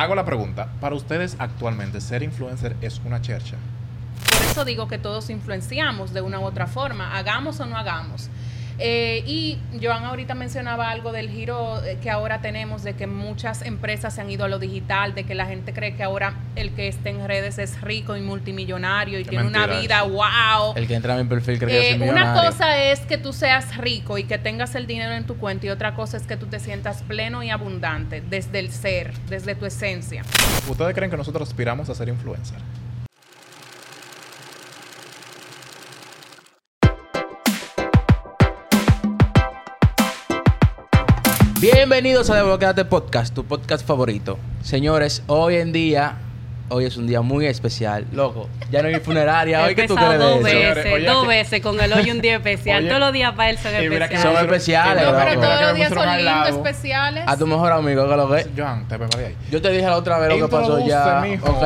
hago la pregunta. Para ustedes, actualmente, ser influencer es una chercha. Por eso digo que todos influenciamos de una u otra forma, hagamos o no hagamos. Eh, y Joan ahorita mencionaba algo del giro eh, que ahora tenemos, de que muchas empresas se han ido a lo digital, de que la gente cree que ahora el que esté en redes es rico y multimillonario y Qué tiene una vida wow. El que entra en mi perfil cree que Eh, yo soy una millonario. cosa es que tú seas rico y que tengas el dinero en tu cuenta y otra cosa es que tú te sientas pleno y abundante desde el ser, desde tu esencia. ¿Ustedes creen que nosotros aspiramos a ser influencer? Bienvenidos a Desbloqueate Podcast, tu podcast favorito. Señores, hoy en día, hoy es un día muy especial. Loco, ya no hay funeraria. Hoy que tú dos? Señores, veces, oye, dos veces con el hoy un día especial. Oye, Todos los días para él son especiales. Son especiales, No, loco. pero todos los días son lindos, especiales. A tu mejor amigo, que lo que. Joan, te prepara ahí. Yo te dije la otra vez lo que pasó ya. Mijo. Ok,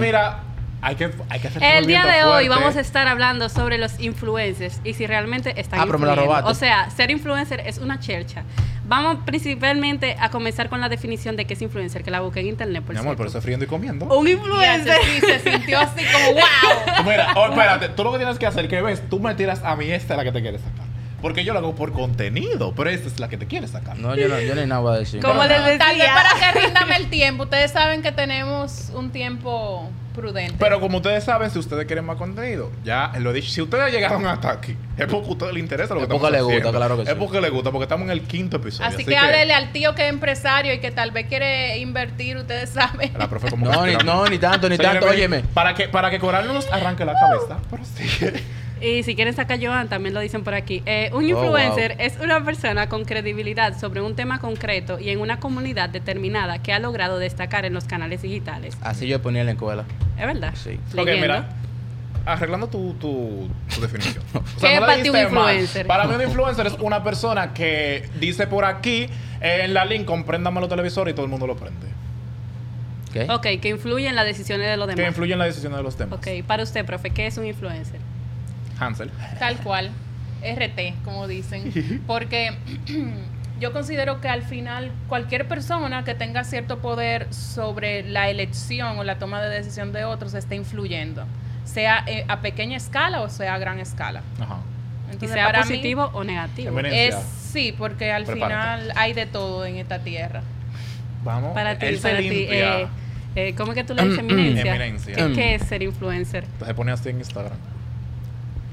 mira, hay que, hay que hacer El día de hoy fuerte. vamos a estar hablando sobre los influencers y si realmente están Ah, pero me la influyendo. robaste. O sea, ser influencer es una chercha. Vamos principalmente a comenzar con la definición de qué es influencer, que la busqué en internet, por Mi amor, cierto. por eso friendo y comiendo. Un influencer. sí, se sintió así como wow. Mira, oh, espérate, tú lo que tienes que hacer, que ves, tú me tiras a mí, esta es la que te quieres sacar. Porque yo lo hago por contenido, pero esta es la que te quieres sacar. No, yo no, yo no hay nada a decir. Como Pero les no. Tal vez decía. para que rindame el tiempo. Ustedes saben que tenemos un tiempo prudente. Pero como ustedes saben, si ustedes quieren más contenido, ya lo he dicho. Si ustedes llegaron hasta aquí, es porque a ustedes les interesa lo que Es porque estamos les gusta, haciendo. claro que Es sí. porque les gusta, porque estamos en el quinto episodio. Así, que, háblele al tío que es empresario y que tal vez quiere invertir, ustedes saben. La profe como No, que ni, no, ni tanto, ni tanto. Óyeme. Para que, para que Coral no nos arranque la cabeza. Pero sí. Y si quieren sacar Joan, también lo dicen por aquí. Eh, un Oh, influencer wow. es una persona con credibilidad sobre un tema concreto y en una comunidad determinada que ha logrado destacar en los canales digitales. Así yo ponía en la escuela. ¿Es verdad? Sí. Ok, Leyendo. mira. Arreglando tu, tu, tu definición. O ¿Qué es no para ti un mal. influencer? Para mí un influencer es una persona que dice por aquí, eh, en la link, compréndame los televisores y todo el mundo lo prende. ¿Qué? Ok, que influye en las decisiones de los Que demás. influye en la decisión de los temas. Ok, para usted, profe, ¿qué es un influencer? Hansel. Tal cual. RT, como dicen. Porque yo considero que al final cualquier persona que tenga cierto poder sobre la elección o la toma de decisión de otros está influyendo. Sea eh, a pequeña escala o sea a gran escala. Ajá. Y Entonces, sea para mí, positivo o negativo. Es sí, porque al Prepárate. final hay de todo en esta tierra. Vamos. Para ti, se para ti. eh, eh, ¿Cómo es que tú le dices eminencia? Eminencia. ¿Qué, qué es ser influencer? Entonces pone así en Instagram.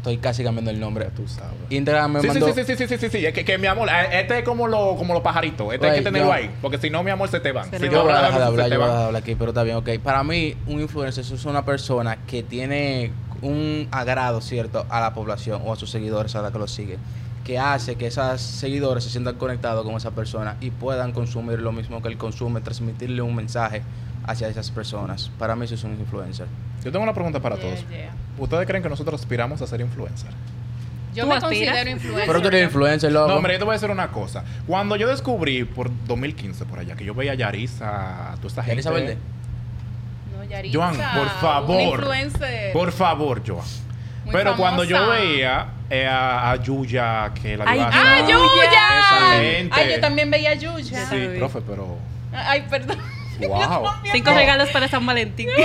Estoy casi cambiando el nombre. Tú sabes. Instagram me Sí, sí, mandó. sí, sí, sí, sí, sí, sí. Es que, que mi amor, eh, este es como, lo, como los pajaritos. Este hay que tenerlo yo- ahí. Porque si no, mi amor, se te van. Se Si yo Yo voy a dejar de hablar, te yo voy a dejar de hablar aquí, pero está bien, ok. Para mí, un influencer es una persona que tiene un agrado, ¿cierto?, a la población o a sus seguidores, a la que lo siguen, que hace que esos seguidores se sientan conectados con esa persona y puedan consumir lo mismo que él consume, transmitirle un mensaje hacia esas personas. Para mí eso es un influencer. Yo tengo una pregunta para Yeah, todos. yeah. ¿Ustedes creen que nosotros aspiramos a ser influencer? Yo ¿Tú me aspiras? considero influencer. Pero tú eres influencer, loco. No, hombre, yo te voy a decir una cosa. Cuando yo descubrí por 2015 por allá que yo veía a Yarisa, a toda esta gente. Yarisa Verde. No, Yaritza, Joan, por un favor. influencer. Por favor, Joan. Muy Pero cuando yo veía eh, a, a Yuya, que la Ay, ¡Ah, Esa Yuya! gente. Ay, yo también veía a Yuya. Sí, profe, pero. Ay, perdón. ¡Wow! Cinco No. regalos para San Valentín.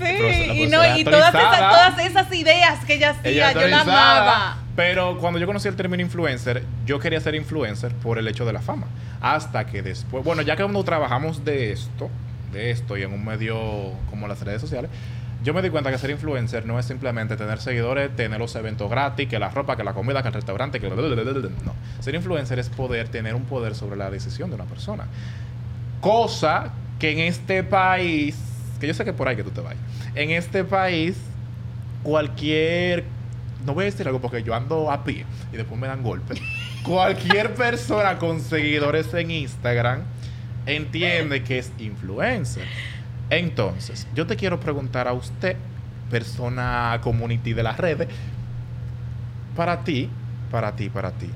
Sí, y, no, y todas esas, todas esas ideas que ella Ella hacía, yo la amaba. Pero cuando yo conocí el término influencer, yo quería ser influencer por el hecho de la fama. Hasta que después, bueno, ya que cuando trabajamos de esto, de esto y en un medio como las redes sociales, yo me di cuenta que ser influencer no es simplemente tener seguidores, tener los eventos gratis, que la ropa, que la comida, que el restaurante, que... No. Ser influencer es poder tener un poder sobre la decisión de una persona. Cosa que en este país, que yo sé que por ahí que tú te vayas, en este país cualquier no voy a decir algo porque yo ando a pie y después me dan golpes. Cualquier persona con seguidores en Instagram entiende que es influencer. Entonces, yo te quiero preguntar a usted, persona community de las redes, para ti, para ti, para ti,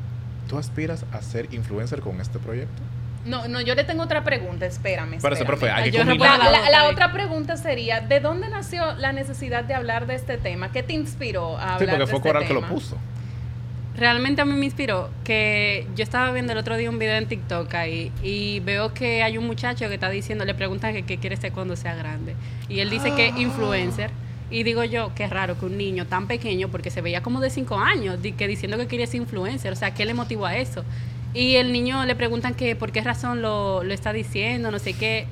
¿tú aspiras a ser influencer con este proyecto? No, no, yo le tengo otra pregunta, espérame. Pero ese espérame. profe, hay que Yo. La, la- otra pregunta sería, ¿de dónde nació la necesidad de hablar de este tema? ¿Qué te inspiró a hablar Sí, porque de fue este Coral que lo puso. realmente a mí me inspiró que yo estaba viendo el otro día un video en TikTok ahí y veo que hay un muchacho que está diciendo, le preguntan que qué quiere ser cuando sea grande. Y él dice que es influencer. Y digo yo, qué raro que un niño tan pequeño, porque se veía como de 5 años, que diciendo que quería ser influencer, o sea, ¿qué le motivó a eso? Y el niño le preguntan que por qué razón lo, lo está diciendo, no sé qué,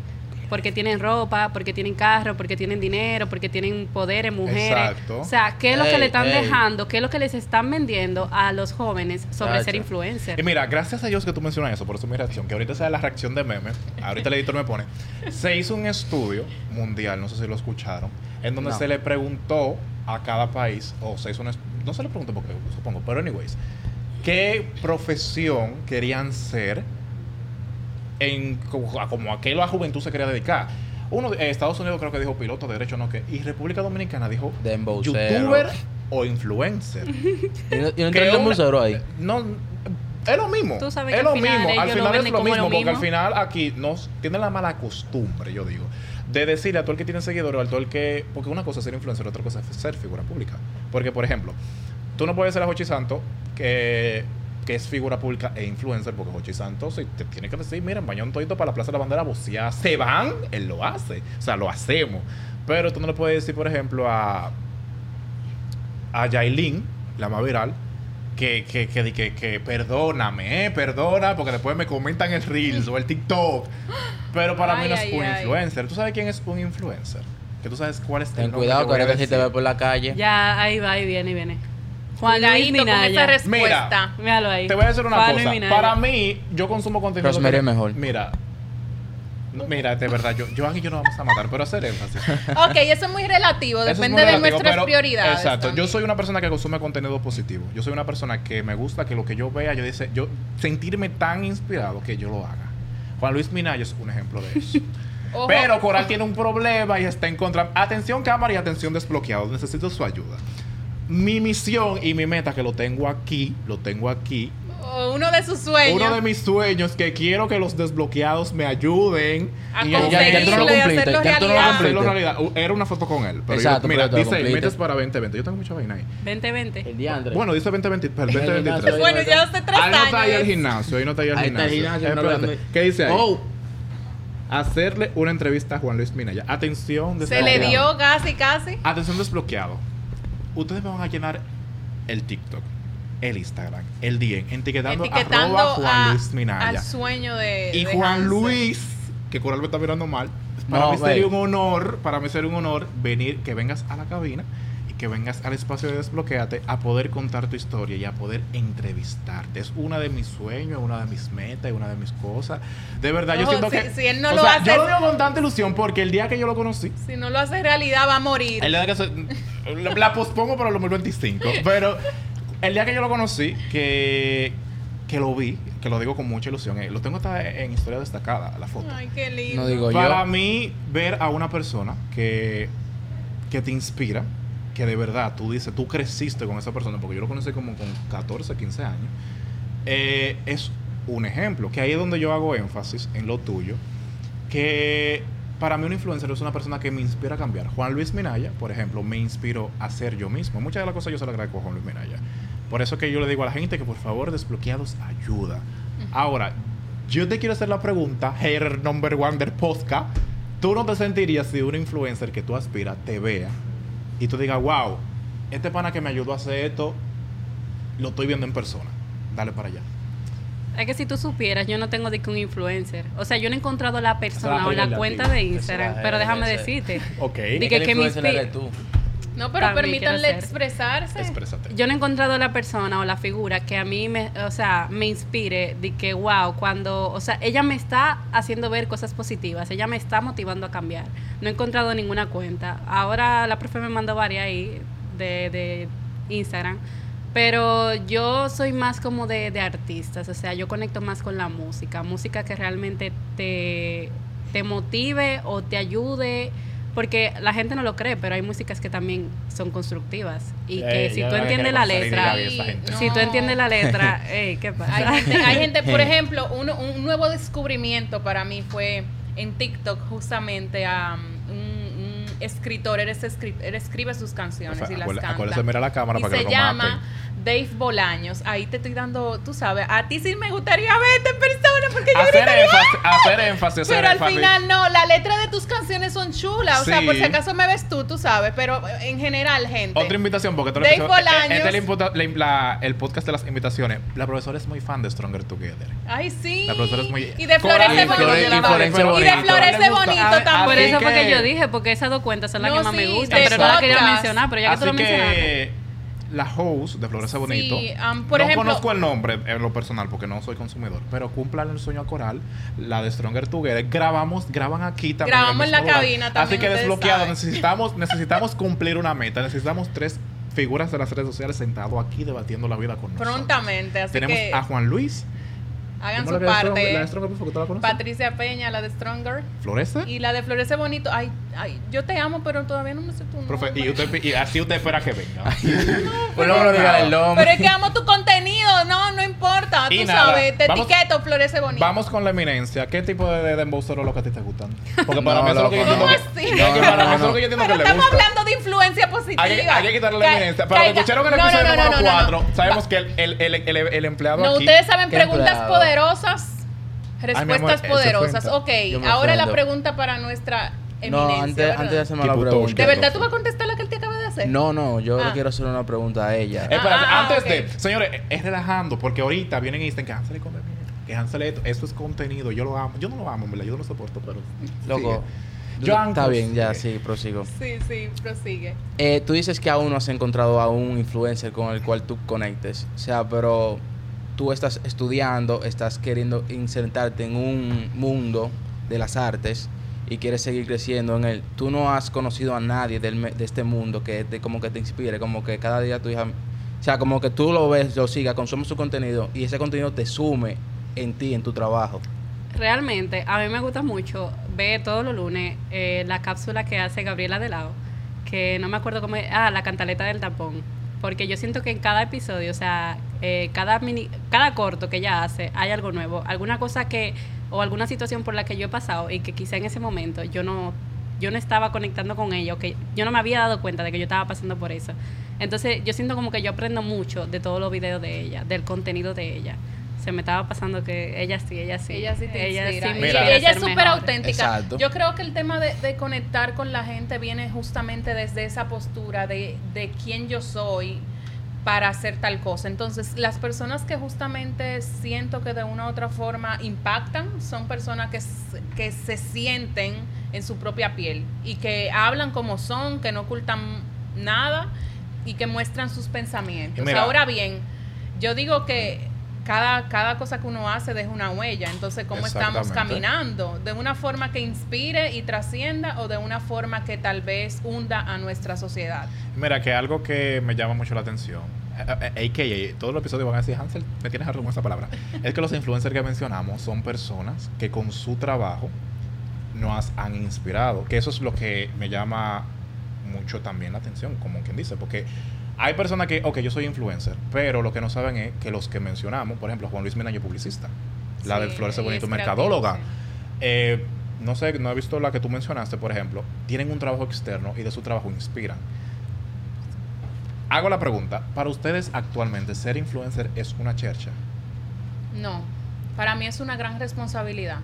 porque tienen ropa, porque tienen carro, porque tienen dinero, porque tienen poderes, mujeres. Exacto. O sea, ¿qué es lo que le están ey. dejando? ¿Qué es lo que les están vendiendo a los jóvenes sobre ser influencer? Y mira, gracias a Dios que tú mencionas eso, por eso mi reacción, que ahorita sea la reacción de meme, ahorita el editor me pone, se hizo un estudio mundial, no sé si lo escucharon, en donde No. se le preguntó a cada país, o se hizo un, no se le preguntó porque supongo, pero anyways, qué profesión querían ser en como, a- como a qué la juventud se quería dedicar. Uno, de- eh, Estados Unidos creo que dijo piloto de derecho, no que, y República Dominicana dijo youtuber o influencer. Y no, y no entró ahí. No, es lo mismo. Tú sabes es que lo final mismo. Al final es lo mismo, lo porque al final aquí nos tienen la mala costumbre, yo digo, de decirle a todo el que tiene seguidores, a todo el que. Porque una cosa es ser influencer, otra cosa es ser figura pública. Porque, por ejemplo, tú no puedes ser a Jochi Santo, que, que es figura pública e influencer, porque Jochi Santo si te tiene que decir, mira, bañón todito para la Plaza de la Bandera, ya se van, él lo hace. O sea, lo hacemos. Pero tú no le puedes decir, por ejemplo, a a Yailin, la más viral, que, que, que, di que, que perdóname, eh, perdona, porque después me comentan el Reels o el TikTok. Pero para mí Ay, no es ay, un ay. influencer. ¿Tú sabes quién es un influencer? Que tú sabes cuál es el Ten cuidado que que voy a ahorita si te ve por la calle. Ya, ahí va, ahí viene, ahí viene. Juan Luis con esa Minaya. respuesta. Míralo ahí. Te voy a decir una Juan Luis cosa. Minaya. Para mí, yo consumo contenido. Rosemary es mejor. Mira. no, mira, de verdad, yo, yo aquí yo no vamos a matar, pero hacer énfasis. Ok, eso es muy relativo, Eso es depende muy de relativo, nuestras pero- prioridades. Exacto. Yo soy una persona que consume contenido positivo. Yo soy una persona que me gusta que lo que yo vea, yo dice, yo sentirme tan inspirado que yo lo haga. Juan Luis Minaya es un ejemplo de eso. Ojo. Pero Coral tiene un problema y está en contra. Atención cámara y atención desbloqueado. Necesito su ayuda. Mi misión y mi meta, que lo tengo aquí, lo tengo aquí. Uno de sus sueños. Uno de mis sueños que quiero que los desbloqueados me ayuden. a y ya- ya- ya tú no lo conseguirlo y cumpliste, hacerlo ya tú no lo realidad. cumpliste. hacerlo realidad. Era una foto con él. Pero yo- Exacto, mira, pero dice metes para 2020. Yo tengo mucha vaina ahí. 2020. El diantre. Bueno, dice 2020, pero el En el 2023. gimnasio. Bueno, ya hace tres Ahí no está ahí el años. gimnasio, ahí no está ahí el Ahí está el gimnasio. gimnasio, Espérate, ¿Qué dice ahí? Oh, Hacerle una entrevista a Juan Luis Minaya. Atención, Se le desbloqueado. dio casi, casi. Atención desbloqueado. Ustedes me van a llenar el TikTok, el Instagram, el DM, etiquetando, Etiquetando arroba Juan a- Luis Minaya. al sueño de. Y de Juan Hansel. Luis, que Coral me está mirando mal, para No, mí sería un honor, para mí sería un honor venir, que vengas a la cabina que vengas al espacio de Desbloqueate a poder contar tu historia y a poder entrevistarte. Es una de mis sueños, una de mis metas y una de mis cosas. De verdad, yo siento si- que... si él no o lo sea, hace- Yo lo digo con tanta ilusión porque el día que yo lo conocí, Si no lo hace realidad, va a morir. el día que se- la, la pospongo para el 2025. Pero el día que yo lo conocí, que, que lo vi, que lo digo con mucha ilusión, eh, lo tengo hasta en historia destacada, la foto. Ay, qué lindo. No digo yo. Para mí, ver a una persona que, que te inspira, que de verdad tú dices, tú creciste con esa persona, porque yo lo conocí como con 14, 15 años, eh, es un ejemplo, que ahí es donde yo hago énfasis en lo tuyo, que para mí un influencer es una persona que me inspira a cambiar. Juan Luis Minaya, por ejemplo, me inspiró a ser yo mismo. Muchas de las cosas yo se las agradezco a Juan Luis Minaya. Por eso que yo le digo a la gente que por favor desbloqueados ayuda. Ahora, yo te quiero hacer la pregunta, hater number one del podcast. ¿Tú no te sentirías si un influencer que tú aspiras te vea y tú digas, wow, este pana que me ayudó a hacer esto, lo estoy viendo en persona? Dale para allá. Es que si tú supieras, yo no tengo de que un influencer. O sea, yo no he encontrado la persona o la la cuenta de Instagram. Pero déjame ese. decirte. Ok. Di Es que- me inspira-. No, pero permítanle expresarse. Exprésate. Yo no he encontrado la persona o la figura que a mí me, o sea, me inspire de que, wow, cuando, o sea, ella me está haciendo ver cosas positivas, ella me está motivando a cambiar. No he encontrado ninguna cuenta. Ahora la profe me mandó varias ahí de, de Instagram, pero yo soy más como de, de artistas, o sea, yo conecto más con la música, música que realmente te, te motive o te ayude. Porque la gente no lo cree, pero hay músicas que también son constructivas. Y que Eh, si tú entiendes la letra, y si tú entiendes la letra, ey, ¿qué pasa? Hay gente, hay gente, por ejemplo, uno- un nuevo descubrimiento para mí fue en TikTok justamente a um, un, un escritor, él, es escri- él escribe sus canciones y las Acuérdate- canta. acuérdese, mira la cámara y para que se llama maten. Dave Bolaños, ahí te estoy dando, tú sabes, a ti sí me gustaría verte en persona porque yo Hacer gritaría, énfasis, hacer énfasis, hacer pero al énfasis. final no, la letra de tus canciones son chulas, o sea, Sí. por si acaso me ves tú, tú sabes, pero en general, gente. Otra invitación, porque todo Dave eh, Bolaños. este es el, imputa- la- la- el podcast de las invitaciones. La profesora es muy fan de Stronger Together. Ay, sí. La profesora es muy- Y de Coral, Florece y Bonito. Y Florece Y de Bonito. Gusta. Bonito Ah, también. Por Así eso fue que que- yo dije, porque esas dos cuentas son las No, que más me sí, gustan, de pero no la quería podcast. mencionar, pero ya que tú lo mencionaste. La host de Florece Bonito. Sí, um, por no ejemplo- conozco el nombre en lo personal porque no soy consumidor, pero cumplan el sueño a coral, la de Stronger Together. Grabamos, graban aquí también. Grabamos en la lugar. cabina también, Así que desbloqueado, saben. necesitamos, necesitamos cumplir una meta. Necesitamos tres figuras de las redes sociales sentado aquí debatiendo la vida con nosotros. Prontamente, así Tenemos que a Juan Luis. Hagan ¿Cómo su la de Stronger- parte. La de Stronger, por favor, ¿tú la conoces? Patricia Peña, la de Stronger. ¿Florece? Y la de Florece Bonito. Ay, ay, yo te amo, pero todavía no me sé tu nombre. Profe, y, usted, y así usted espera que venga. Pues no me lo diga el nombre. Pero es que amo tu contenido, no, no importa. Y Tú nada, sabes, te vamos- etiqueto, Florece Bonito. Vamos con la eminencia. ¿Qué tipo de, de dembow son los que a ti te gustan? Porque para No, mí eso es lo que yo entiendo no. que, ¿Cómo que así? para No, mí eso lo que yo entiendo que le estamos gusta. hablando de influencia positiva. Hay, que- hay que quitarle la eminencia. Para los que escucharon en el episodio número no, no. 4, sabemos que el, el, el, el, el empleado No, ustedes saben ¿Qué preguntas poderosas, Ay, mi amor, respuestas poderosas. Ok, ahora la pregunta para nuestra eminencia. No, antes, antes de hacerme la pregunta. ¿De verdad tú vas a contestar la hacer? No, no, yo Ah. le quiero hacer una pregunta a ella. Eh, espérate, Ah, antes de... Señores, es relajando, porque ahorita vienen y dicen que Hansel come mierda, que Hansel esto, esto es contenido, yo lo amo. Yo no lo amo, en verdad, yo no lo soporto, pero... Loco, sigue. Yo está antes- bien, ya, sí, prosigo. Sí, sí, prosigue. Eh, tú dices que aún no has encontrado a un influencer con el cual tú conectes. O sea, pero tú estás estudiando, estás queriendo insertarte en un mundo de las artes y quieres seguir creciendo en él. Tú no has conocido a nadie del de este mundo que te, como que te inspire, como que cada día tu hija... O sea, como que tú lo ves, lo sigas, consumes su contenido y ese contenido te sume en ti, en tu trabajo. Realmente, a mí me gusta mucho ver todos los lunes eh, la cápsula que hace Gabriela de Lao, que no me acuerdo cómo es, ah, la cantaleta del tapón, porque yo siento que en cada episodio, o sea, eh, cada mini, cada corto que ella hace, hay algo nuevo, alguna cosa que, o alguna situación por la que yo he pasado y que quizá en ese momento yo no, yo no estaba conectando con ella, o que yo no me había dado cuenta de que yo estaba pasando por eso. Entonces, yo siento como que yo aprendo mucho de todos los videos de ella, del contenido de ella. Se me estaba pasando que ella sí, ella sí. Ella sí te ella sí Mira. ella es súper auténtica. Exacto. Yo creo que el tema de, de conectar con la gente viene justamente desde esa postura de, de quién yo soy para hacer tal cosa. Entonces, las personas que justamente siento que de una u otra forma impactan son personas que, que se sienten en su propia piel y que hablan como son, que no ocultan nada y que muestran sus pensamientos. Mira. Ahora bien, yo digo que cada, cada cosa que uno hace deja una huella. Entonces, ¿cómo estamos caminando? ¿De una forma que inspire y trascienda o de una forma que tal vez hunda a nuestra sociedad? Mira, que algo que me llama mucho la atención, eh, eh, AKA, todos los episodios van a decir, Hansel, me tienes harto con esa palabra, es que los influencers que mencionamos son personas que con su trabajo nos han inspirado, que eso es lo que me llama mucho también la atención, como quien dice, porque hay personas que, ok, yo soy influencer, pero lo que no saben es que los que mencionamos, por ejemplo, Juan Luis Minayo publicista, la del Flores Bonito, mercadóloga, eh, no sé, no he visto la que tú mencionaste, por ejemplo, tienen un trabajo externo y de su trabajo inspiran. Hago la pregunta, para ustedes actualmente ser influencer es una chercha. No, para mí es una gran responsabilidad.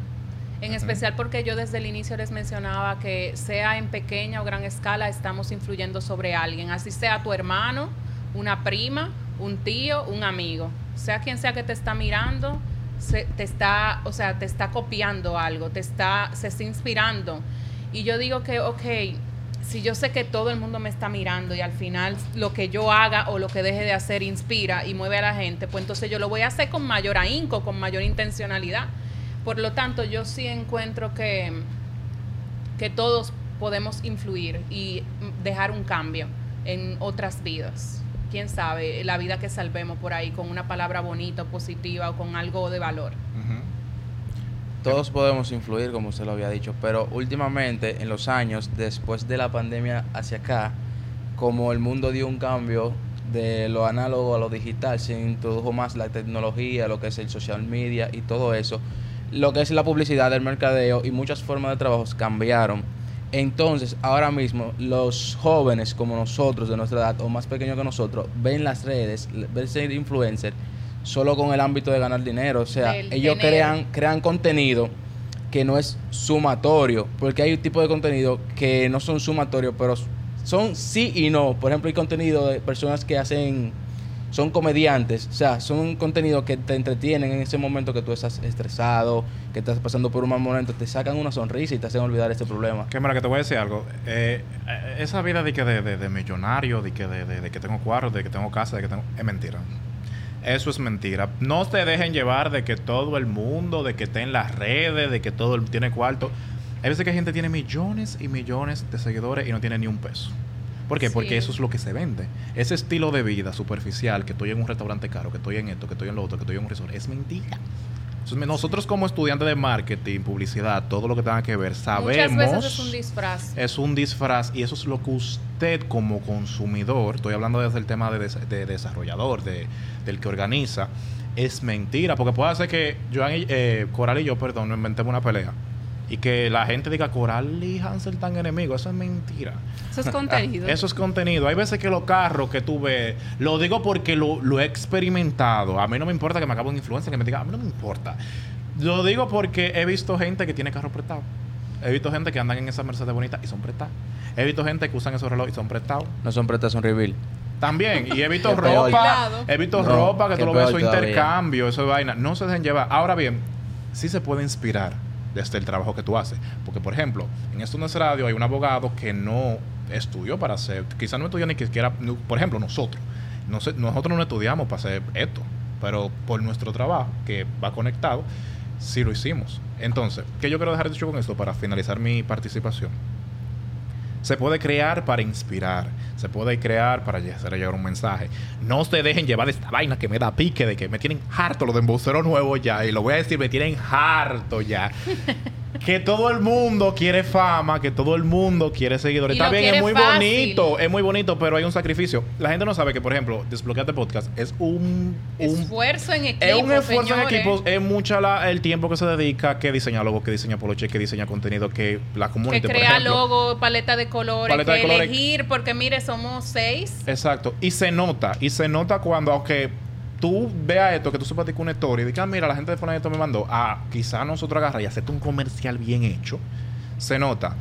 En especial porque yo desde el inicio les mencionaba que sea en pequeña o gran escala estamos influyendo sobre alguien, así sea tu hermano, una prima, un tío, un amigo, sea quien sea que te está mirando, se- te está, o sea, te está copiando algo, te está, se está inspirando. Y yo digo que, ok, si yo sé que todo el mundo me está mirando y al final lo que yo haga o lo que deje de hacer inspira y mueve a la gente, pues entonces yo lo voy a hacer con mayor ahínco, con mayor intencionalidad. Por lo tanto, yo sí encuentro que, que todos podemos influir y dejar un cambio en otras vidas. Quién sabe, la vida que salvemos por ahí con una palabra bonita, positiva o con algo de valor. Todos podemos influir, como usted lo había dicho, pero últimamente, en los años, después de la pandemia hacia acá, como el mundo dio un cambio de lo análogo a lo digital, se introdujo más la tecnología, lo que es el social media y todo eso, lo que es la publicidad, el mercadeo y muchas formas de trabajo cambiaron. Entonces, ahora mismo, los jóvenes como nosotros, de nuestra edad, o más pequeños que nosotros, ven las redes, ven ser influencer solo con el ámbito de ganar dinero. O sea, ellos crean, crean contenido que no es sumatorio, porque hay un tipo de contenido que no son sumatorios, pero son sí y no. Por ejemplo, hay contenido de personas que hacen, son comediantes, o sea, son contenido que te entretienen en ese momento que tú estás estresado, que estás pasando por un mal momento, te sacan una sonrisa y te hacen olvidar este problema. Que mira, que te voy a decir algo. Eh, eh, esa vida de que de, de- de millonario, de que, de, de- que tengo cuartos, de que tengo casa, de que tengo... Es mentira. Eso es mentira. No te dejen llevar de que todo el mundo, de que esté en las redes, de que todo el tiene cuarto. Hay veces que gente tiene millones y millones de seguidores y no tiene ni un peso. ¿Por qué? Sí. Porque eso es lo que se vende. Ese estilo de vida superficial, que estoy en un restaurante caro, que estoy en esto, que estoy en lo otro, que estoy en un resort, es mentira. Entonces, nosotros como estudiantes de marketing, publicidad, todo lo que tenga que ver, sabemos... Muchas veces es un disfraz. Es un disfraz y eso es lo que usted como consumidor, estoy hablando desde el tema de, des- de desarrollador, de, del que organiza, es mentira. Porque puede ser que Joan y- eh, Coral y yo, perdón, nos inventemos una pelea. Y que la gente diga Coral y Hansel tan enemigos. Eso es mentira. Eso es contenido. Eso es contenido. Hay veces que los carros que tú ves, lo digo porque lo, lo he experimentado. A mí no me importa que me acabe un influencer que me diga, a mí no me importa. Lo digo porque he visto gente que tiene carro prestado. He visto gente que andan en esa Mercedes bonita y son prestados. He visto gente que usan esos relojes y son prestados. No son prestas, son reveal. También. Y he visto ropa. He visto No, ropa que tú lo ves, todavía. intercambio, eso de vaina. No se dejen llevar. Ahora bien, sí se puede inspirar desde el trabajo que tú haces. Porque, por ejemplo, en esto no radio hay un abogado que no estudió para hacer, quizás no estudió ni siquiera, por ejemplo, nosotros. Nosotros no estudiamos para hacer esto, pero por nuestro trabajo, que va conectado, sí lo hicimos. Entonces, ¿qué yo quiero dejar dicho con esto para finalizar mi participación? Se puede crear para inspirar. Se puede crear para hacer llegar un mensaje. No se dejen llevar de esta vaina que me da pique, de que me tienen harto los de embocero nuevo ya. Y lo voy a decir, me tienen harto ya. que todo el mundo quiere fama, que todo el mundo quiere seguidores. Y Está bien, es muy fácil. bonito, es muy bonito, pero hay un sacrificio. La gente no sabe que, por ejemplo, Desbloqueate Podcast es un... un Esfuerzo en equipo. es un esfuerzo señores. en equipo, es mucha la- el tiempo que se dedica, que diseña logo, que diseña poloche, que diseña contenido, que la Que comunidad, por crea ejemplo. logo, paleta de colores, Paleta que de colores. elegir, porque mire, somos seis. Exacto. Y se nota. Y se nota cuando, aunque tú veas esto, que tú sepas que una historia y digas, ah, mira, la gente de Fulanito me mandó. Ah, quizá nosotros agarra y hacerte un comercial bien hecho. Se nota.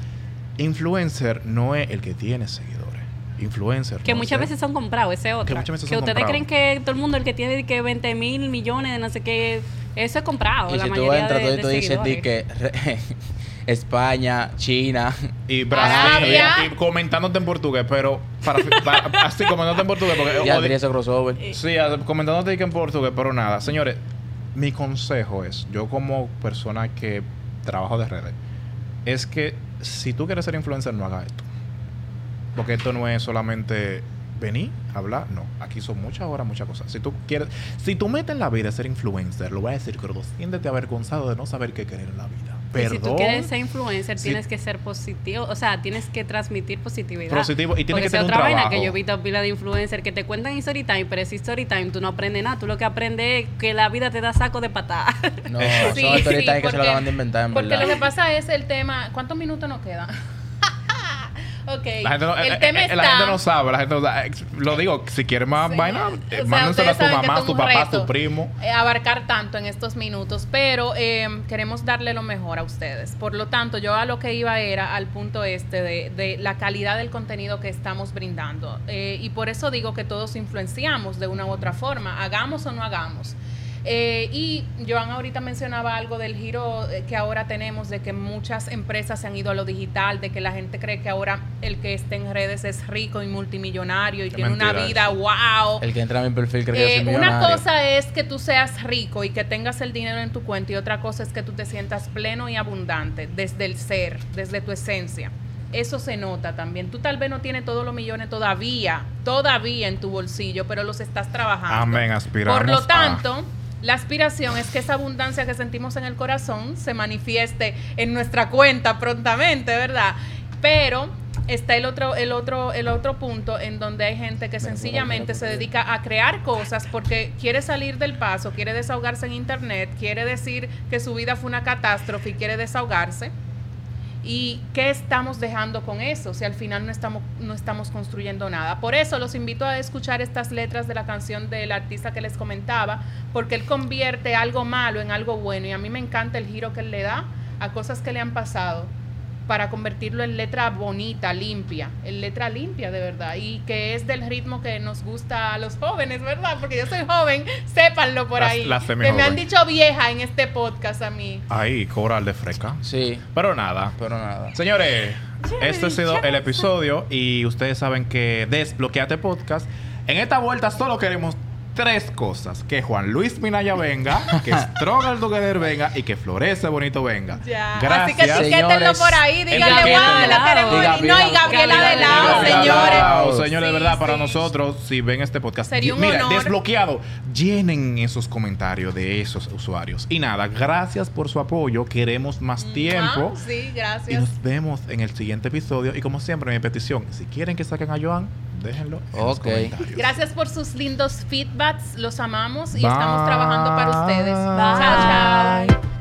Influencer no es el que tiene seguidores. Influencer. Que no muchas sé. veces son comprados, ese otro. muchas veces que son ustedes creen que todo el mundo, el que tiene que 20 mil millones de no sé qué, eso es comprado. Y la si tú entras, de, tú, de tú dices que España, China. Y Brasil. Y comentándote en portugués, pero para, para- así comentándote en portugués. Porque, Ya tenía ese crossover. Sí, comentándote que en portugués, pero nada. Señores, mi consejo es, yo como persona que trabajo de redes, es que si tú quieres ser influencer, no hagas esto. Porque esto no es solamente venir, hablar, no. Aquí son muchas horas, muchas cosas. Si tú quieres, si tú metes en la vida ser influencer, lo voy a decir crudo, siéntete avergonzado de no saber qué querer en la vida. Y Perdón. si tú quieres ser influencer, Sí. tienes que ser positivo. O sea, tienes que transmitir positividad. Positivo, y tiene Porque que esa tener un otra vaina trabajo. que yo he visto pila de influencers que te cuentan en story time, pero ese story time tú no aprendes nada. Tú lo que aprendes es que la vida te da saco de patada. No, Sí, son historias sí, que se porque- lo acaban de inventar, en Porque verdad. lo que pasa es el tema. ¿Cuántos minutos nos quedan? Ok. La gente, no, el eh, tema eh, está. la gente no sabe, la gente no sabe. Eh, Lo digo, si quieres más Sí. vaina, O eh, sea, a tu mamá, tu papá, reto, tu primo. eh, abarcar tanto en estos minutos, pero eh, queremos darle lo mejor a ustedes. Por lo tanto, yo a lo que iba era al punto este de, de la calidad del contenido que estamos brindando. Eh, y por eso digo que todos influenciamos de una u otra forma, hagamos o no hagamos. Eh, y Joan ahorita mencionaba algo del giro eh, que ahora tenemos, de que muchas empresas se han ido a lo digital, de que la gente cree que ahora el que esté en redes es rico y multimillonario y Qué tiene una vida wow. El que entra a mi perfil cree que Eh, yo soy una millonario. cosa es que tú seas rico y que tengas el dinero en tu cuenta y otra cosa es que tú te sientas pleno y abundante desde el ser, desde tu esencia. Eso se nota también. Tú tal vez no tienes todos los millones todavía, todavía en tu bolsillo, pero los estás trabajando. Amén, aspiramos. Por lo a- tanto, la aspiración es que esa abundancia que sentimos en el corazón se manifieste en nuestra cuenta prontamente, ¿verdad? Pero está el otro, el otro, el otro punto en donde hay gente que sencillamente se dedica a crear cosas porque quiere salir del paso, quiere desahogarse en internet, quiere decir que su vida fue una catástrofe y quiere desahogarse. ¿Y qué estamos dejando con eso? Si al final no estamos, no estamos construyendo nada. Por eso los invito a escuchar estas letras de la canción del artista que les comentaba, porque él convierte algo malo en algo bueno. Y a mí me encanta el giro que él le da a cosas que le han pasado para convertirlo en letra bonita, limpia, en letra limpia de verdad, y que es del ritmo que nos gusta a los jóvenes, ¿verdad? Porque yo soy joven, sépanlo por Las- ahí. las que me han dicho vieja en este podcast a mí. Ahí, coral de fresca. Sí, Pero nada. pero nada. Señores, este ha sido el episodio y ustedes saben que Desbloqueate Podcast. En esta vuelta solo queremos tres cosas. Que Juan Luis Minaya venga, que Stronger Together venga y que Florece Bonito venga. Ya. Gracias. Así que etiquétenlo señores. por ahí, díganle, wow, la queremos. Y Y no, y Gabriela- de lado, Gabriela de señores. lado. Señores, de Sí, verdad, para nosotros, si ven este podcast, Sería un mira, honor. desbloqueado, llenen esos comentarios de esos usuarios. Y nada, gracias por su apoyo. Queremos más tiempo. Sí, Y gracias. nos vemos en el siguiente episodio. Y como siempre, mi petición, si quieren que saquen a Joan, déjenlo en los Ok. comentarios. Gracias por sus lindos feedbacks, los amamos y Bye. estamos trabajando para ustedes. Bye. Chao, chao.